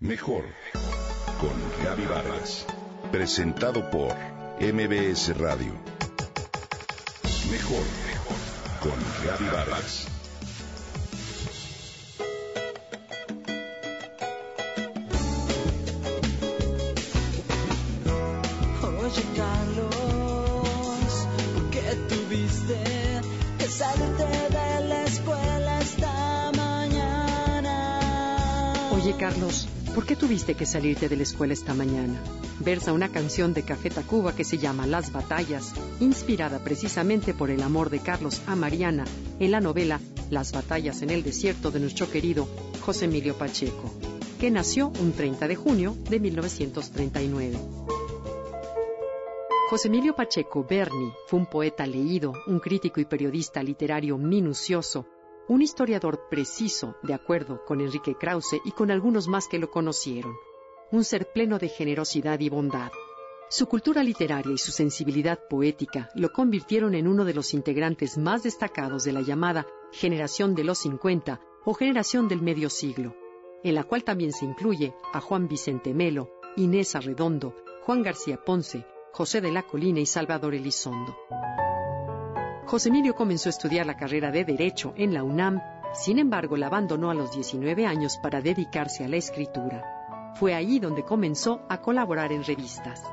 Mejor con Gaby Vargas. Presentado por MBS Radio. Mejor con Gaby Vargas. Oye Carlos, ¿por qué tuviste que salirte de la escuela esta mañana? Oye, Carlos, ¿por qué tuviste que salirte de la escuela esta mañana? Versa una canción de Café Tacuba que se llama Las Batallas, inspirada precisamente por el amor de Carlos a Mariana en la novela Las Batallas en el Desierto de nuestro querido José Emilio Pacheco, que nació un 30 de junio de 1939. José Emilio Pacheco Berni fue un poeta leído, un crítico y periodista literario minucioso, un historiador preciso, de acuerdo con Enrique Krause y con algunos más que lo conocieron, un ser pleno de generosidad y bondad. Su cultura literaria y su sensibilidad poética lo convirtieron en uno de los integrantes más destacados de la llamada generación de los 50 o generación del medio siglo, en la cual también se incluye a Juan Vicente Melo, Inés Arredondo, Juan García Ponce, José de la Colina y Salvador Elizondo. José Emilio comenzó a estudiar la carrera de Derecho en la UNAM, sin embargo la abandonó a los 19 años para dedicarse a la escritura. Fue ahí donde comenzó a colaborar en revistas.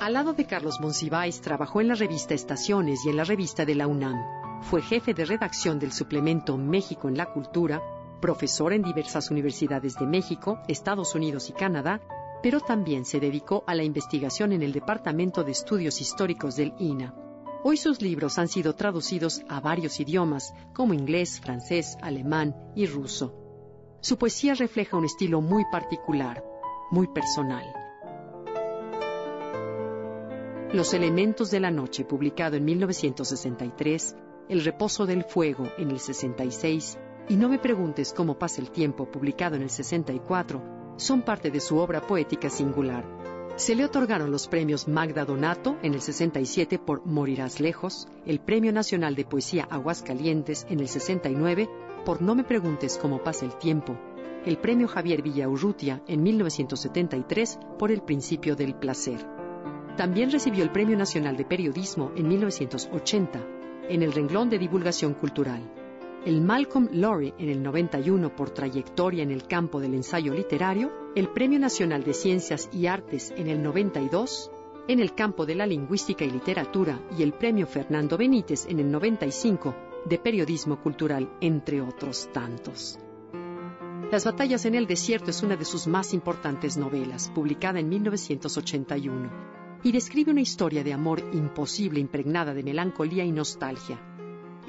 Al lado de Carlos Monsiváis trabajó en la revista Estaciones y en la revista de la UNAM. Fue jefe de redacción del suplemento México en la Cultura, profesor en diversas universidades de México, Estados Unidos y Canadá, pero también se dedicó a la investigación en el Departamento de Estudios Históricos del INA. Hoy sus libros han sido traducidos a varios idiomas, como inglés, francés, alemán y ruso. Su poesía refleja un estilo muy particular, muy personal. Los elementos de la noche, publicado en 1963, El reposo del fuego en el 66 y No me preguntes cómo pasa el tiempo, publicado en el 64, son parte de su obra poética singular. Se le otorgaron los premios Magda Donato en el 67 por Morirás lejos, el Premio Nacional de Poesía Aguascalientes en el 69 por No me preguntes cómo pasa el tiempo, el Premio Javier Villaurrutia en 1973 por El Principio del Placer. También recibió el Premio Nacional de Periodismo en 1980 en el renglón de divulgación cultural el Malcolm Lowry en el 91 por trayectoria en el campo del ensayo literario, el Premio Nacional de Ciencias y Artes en el 92 en el campo de la lingüística y literatura y el Premio Fernando Benítez en el 95 de periodismo cultural, entre otros tantos. Las batallas en el desierto es una de sus más importantes novelas, publicada en 1981, y describe una historia de amor imposible impregnada de melancolía y nostalgia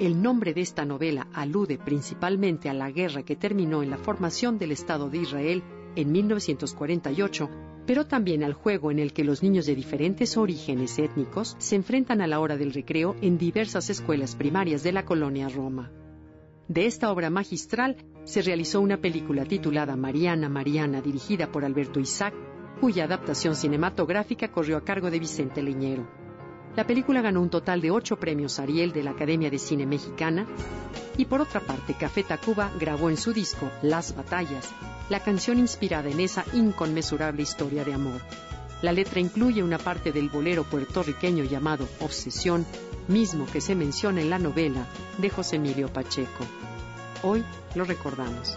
el nombre de esta novela alude principalmente a la guerra que terminó en la formación del Estado de Israel en 1948, pero también al juego en el que los niños de diferentes orígenes étnicos se enfrentan a la hora del recreo en diversas escuelas primarias de la colonia Roma. De esta obra magistral se realizó una película titulada Mariana Mariana, dirigida por Alberto Isaac, cuya adaptación cinematográfica corrió a cargo de Vicente Leñero. La película ganó un total de ocho premios Ariel de la Academia de Cine Mexicana y por otra parte Café Tacuba grabó en su disco Las Batallas, la canción inspirada en esa inconmensurable historia de amor. La letra incluye una parte del bolero puertorriqueño llamado Obsesión, mismo que se menciona en la novela de José Emilio Pacheco. Hoy lo recordamos.